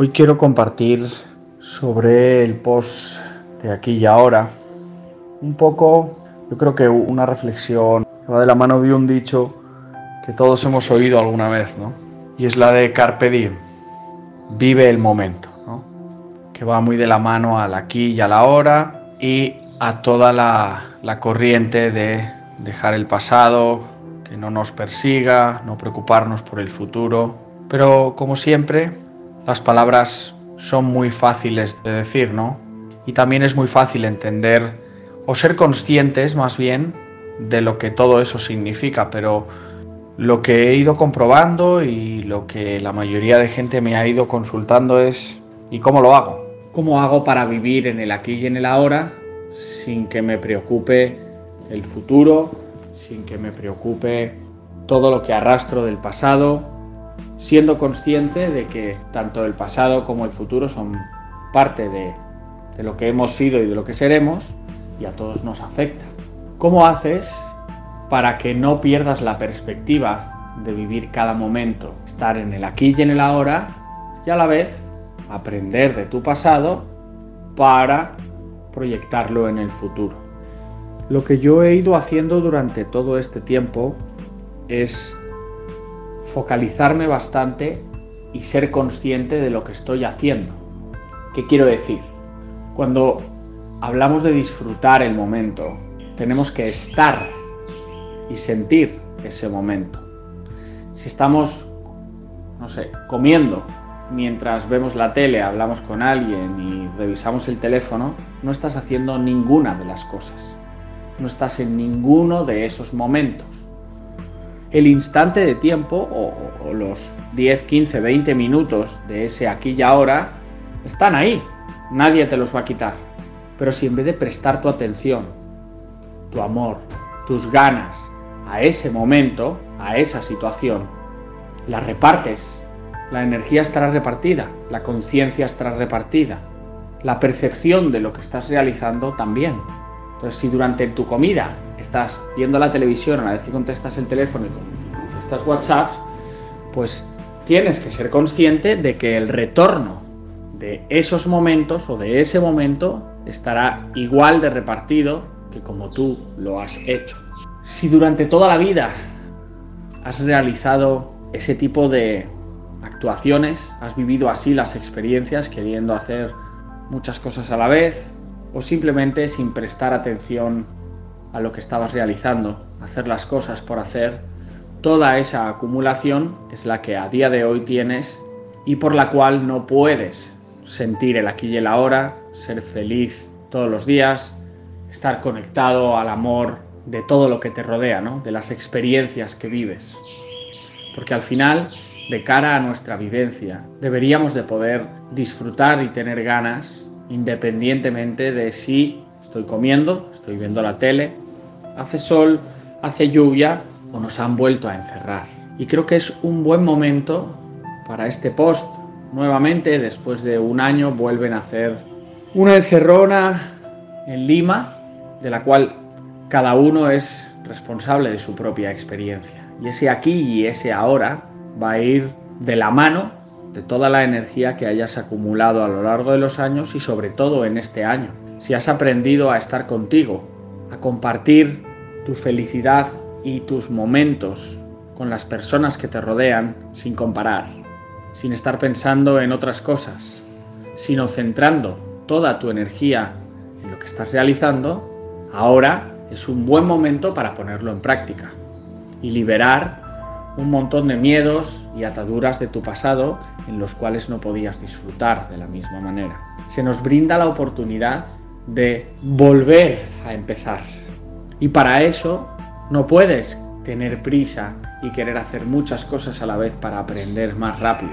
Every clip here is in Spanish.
Hoy quiero compartir sobre el post de aquí y ahora un poco, yo creo que una reflexión que va de la mano de un dicho que todos hemos oído alguna vez, ¿no? Y es la de Carpe Diem, vive el momento, ¿no? Que va muy de la mano al aquí y a la hora y a toda la, la corriente de dejar el pasado, que no nos persiga, no preocuparnos por el futuro. Pero como siempre, las palabras son muy fáciles de decir, ¿no? Y también es muy fácil entender o ser conscientes más bien de lo que todo eso significa, pero lo que he ido comprobando y lo que la mayoría de gente me ha ido consultando es ¿y cómo lo hago? ¿Cómo hago para vivir en el aquí y en el ahora sin que me preocupe el futuro, sin que me preocupe todo lo que arrastro del pasado siendo consciente de que tanto el pasado como el futuro son parte de, lo que hemos sido y de lo que seremos y a todos nos afecta. ¿Cómo haces para que no pierdas la perspectiva de vivir cada momento, estar en el aquí y en el ahora y a la vez aprender de tu pasado para proyectarlo en el futuro? Lo que yo he ido haciendo durante todo este tiempo es focalizarme bastante y ser consciente de lo que estoy haciendo. ¿Qué quiero decir? Cuando hablamos de disfrutar el momento, tenemos que estar y sentir ese momento. Si estamos, no sé, comiendo mientras vemos la tele, hablamos con alguien y revisamos el teléfono, no estás haciendo ninguna de las cosas. No estás en ninguno de esos momentos el instante de tiempo o, los 10, 15, 20 minutos de ese aquí y ahora están ahí. Nadie te los va a quitar. Pero si en vez de prestar tu atención, tu amor, tus ganas a ese momento, a esa situación, la repartes, la energía estará repartida, la conciencia estará repartida, la percepción de lo que estás realizando también. Entonces, si durante tu comida estás viendo la televisión, a la vez que contestas el teléfono y contestas WhatsApp, pues tienes que ser consciente de que el retorno de esos momentos o de ese momento estará igual de repartido que como tú lo has hecho. Si durante toda la vida has realizado ese tipo de actuaciones, has vivido así las experiencias queriendo hacer muchas cosas a la vez o simplemente sin prestar atención a lo que estabas realizando, hacer las cosas por hacer, toda esa acumulación es la que a día de hoy tienes y por la cual no puedes sentir el aquí y el ahora, ser feliz todos los días, estar conectado al amor de todo lo que te rodea, ¿no? de las experiencias que vives. Porque al final, de cara a nuestra vivencia, deberíamos de poder disfrutar y tener ganas independientemente de si estoy comiendo, estoy viendo la tele, hace sol, hace lluvia o nos han vuelto a encerrar. Y creo que es un buen momento para este post. Nuevamente, después de un año, vuelven a hacer una encerrona en Lima, de la cual cada uno es responsable de su propia experiencia. Y ese aquí y ese ahora va a ir de la mano de toda la energía que hayas acumulado a lo largo de los años y sobre todo en este año. Si has aprendido a estar contigo, a compartir tu felicidad y tus momentos con las personas que te rodean sin comparar, sin estar pensando en otras cosas, sino centrando toda tu energía en lo que estás realizando, ahora es un buen momento para ponerlo en práctica y liberar un montón de miedos y ataduras de tu pasado en los cuales no podías disfrutar de la misma manera. Se nos brinda la oportunidad de volver a empezar. Y para eso no puedes tener prisa y querer hacer muchas cosas a la vez para aprender más rápido.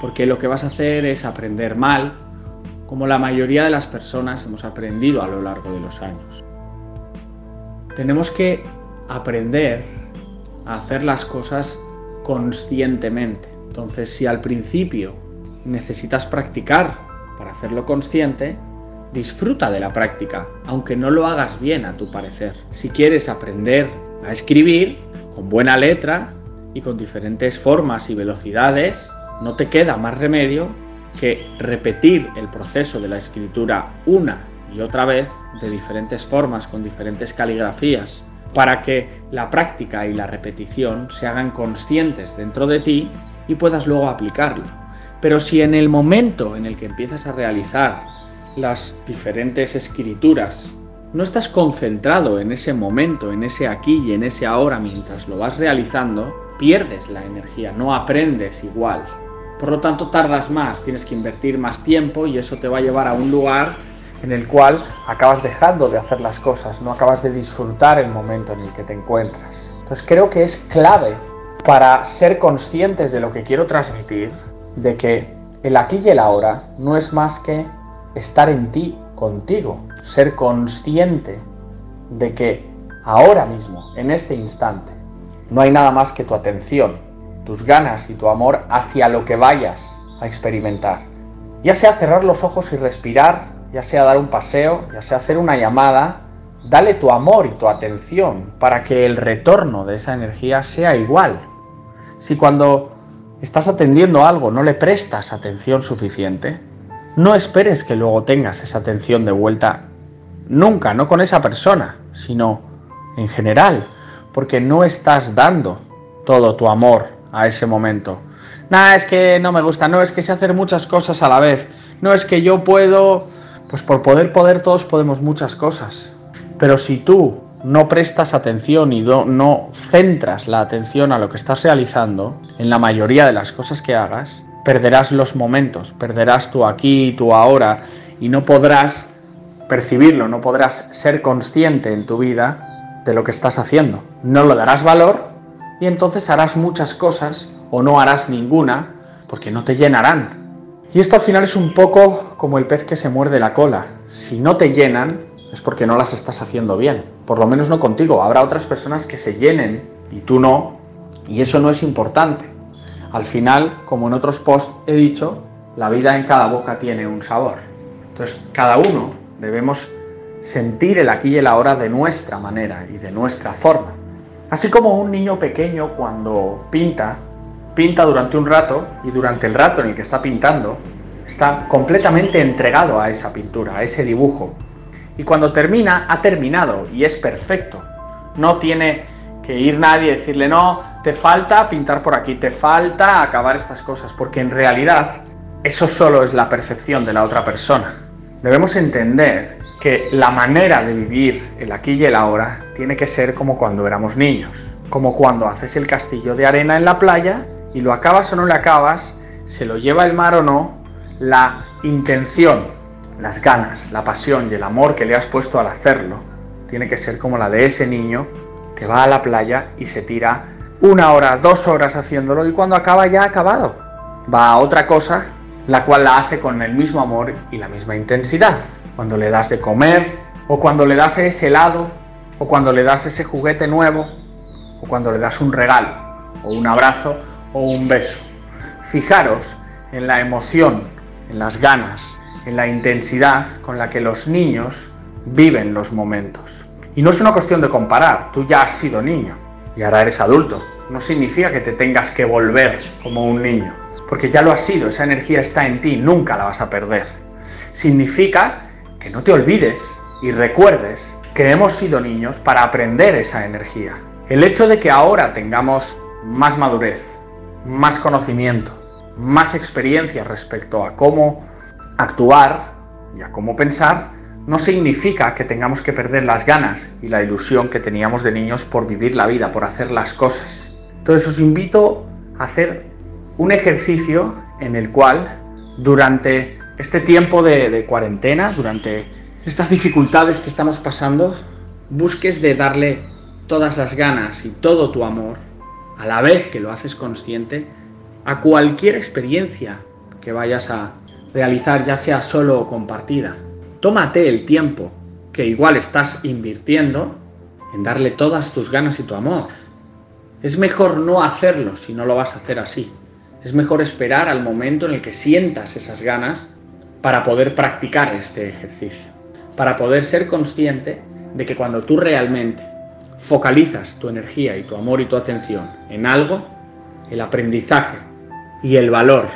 Porque lo que vas a hacer es aprender mal, como la mayoría de las personas hemos aprendido a lo largo de los años. Tenemos que aprender a hacer las cosas conscientemente. Entonces, si al principio necesitas practicar para hacerlo consciente, disfruta de la práctica, aunque no lo hagas bien a tu parecer. Si quieres aprender a escribir con buena letra y con diferentes formas y velocidades, no te queda más remedio que repetir el proceso de la escritura una y otra vez, de diferentes formas, con diferentes caligrafías, para que la práctica y la repetición se hagan conscientes dentro de ti y puedas luego aplicarlo. Pero si en el momento en el que empiezas a realizar las diferentes escrituras no estás concentrado en ese momento, en ese aquí y en ese ahora mientras lo vas realizando, pierdes la energía, no aprendes igual. Por lo tanto, tardas más, tienes que invertir más tiempo y eso te va a llevar a un lugar en el cual acabas dejando de hacer las cosas, no acabas de disfrutar el momento en el que te encuentras. Entonces creo que es clave para ser conscientes de lo que quiero transmitir, de que el aquí y el ahora no es más que estar en ti, contigo, ser consciente de que ahora mismo, en este instante, no hay nada más que tu atención, tus ganas y tu amor hacia lo que vayas a experimentar. Ya sea cerrar los ojos y respirar, ya sea dar un paseo, ya sea hacer una llamada, dale tu amor y tu atención para que el retorno de esa energía sea igual. Si cuando estás atendiendo algo no le prestas atención suficiente, no esperes que luego tengas esa atención de vuelta nunca, no con esa persona, sino en general, porque no estás dando todo tu amor a ese momento. Nada, es que no me gusta, no es que sé hacer muchas cosas a la vez, no es que yo puedo, pues por poder, poder todos podemos muchas cosas. Pero si tú no prestas atención y no centras la atención a lo que estás realizando, en la mayoría de las cosas que hagas, perderás los momentos, perderás tu aquí y tu ahora y no podrás percibirlo, no podrás ser consciente en tu vida de lo que estás haciendo. No lo darás valor y entonces harás muchas cosas o no harás ninguna porque no te llenarán. Y esto al final es un poco como el pez que se muerde la cola. Si no te llenan es porque no las estás haciendo bien. Por lo menos no contigo. Habrá otras personas que se llenen y tú no. Y eso no es importante. Al final, como en otros posts he dicho, la vida en cada boca tiene un sabor. Entonces, cada uno debemos sentir el aquí y el ahora de nuestra manera y de nuestra forma. Así como un niño pequeño cuando pinta, pinta durante un rato y durante el rato en el que está pintando, está completamente entregado a esa pintura, a ese dibujo. Y cuando termina, ha terminado y es perfecto. No tiene que ir nadie y decirle, no, te falta pintar por aquí, te falta acabar estas cosas, porque en realidad eso solo es la percepción de la otra persona. Debemos entender que la manera de vivir el aquí y el ahora tiene que ser como cuando éramos niños, como cuando haces el castillo de arena en la playa y lo acabas o no lo acabas, se lo lleva el mar o no, la intención, las ganas, la pasión y el amor que le has puesto al hacerlo tiene que ser como la de ese niño que va a la playa y se tira una hora, dos horas haciéndolo y cuando acaba ya ha acabado. Va a otra cosa, la cual la hace con el mismo amor y la misma intensidad. Cuando le das de comer, o cuando le das ese helado, o cuando le das ese juguete nuevo, o cuando le das un regalo, o un abrazo, o un beso. Fijaros en la emoción, en las ganas, en la intensidad con la que los niños viven los momentos. Y no es una cuestión de comparar, tú ya has sido niño y ahora eres adulto. No significa que te tengas que volver como un niño, porque ya lo has sido, esa energía está en ti, nunca la vas a perder. Significa que no te olvides y recuerdes que hemos sido niños para aprender esa energía. El hecho de que ahora tengamos más madurez, más conocimiento, más experiencia respecto a cómo actuar y a cómo pensar, no significa que tengamos que perder las ganas y la ilusión que teníamos de niños por vivir la vida, por hacer las cosas. Entonces os invito a hacer un ejercicio en el cual durante este tiempo de, cuarentena, durante estas dificultades que estamos pasando, busques de darle todas las ganas y todo tu amor, a la vez que lo haces consciente, a cualquier experiencia que vayas a realizar, ya sea solo o compartida. Tómate el tiempo que igual estás invirtiendo en darle todas tus ganas y tu amor. Es mejor no hacerlo si no lo vas a hacer así. Es mejor esperar al momento en el que sientas esas ganas para poder practicar este ejercicio. Para poder ser consciente de que cuando tú realmente focalizas tu energía y tu amor y tu atención en algo, el aprendizaje y el valor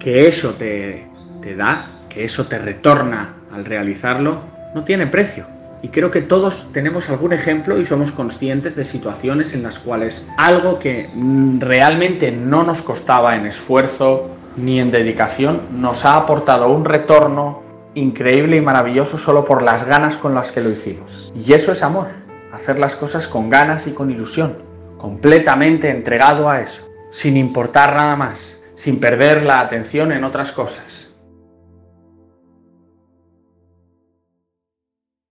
que eso te, te da, que eso te retorna al realizarlo, no tiene precio. Y creo que todos tenemos algún ejemplo y somos conscientes de situaciones en las cuales algo que realmente no nos costaba en esfuerzo ni en dedicación nos ha aportado un retorno increíble y maravilloso solo por las ganas con las que lo hicimos. Y eso es amor, hacer las cosas con ganas y con ilusión, completamente entregado a eso, sin importar nada más, sin perder la atención en otras cosas.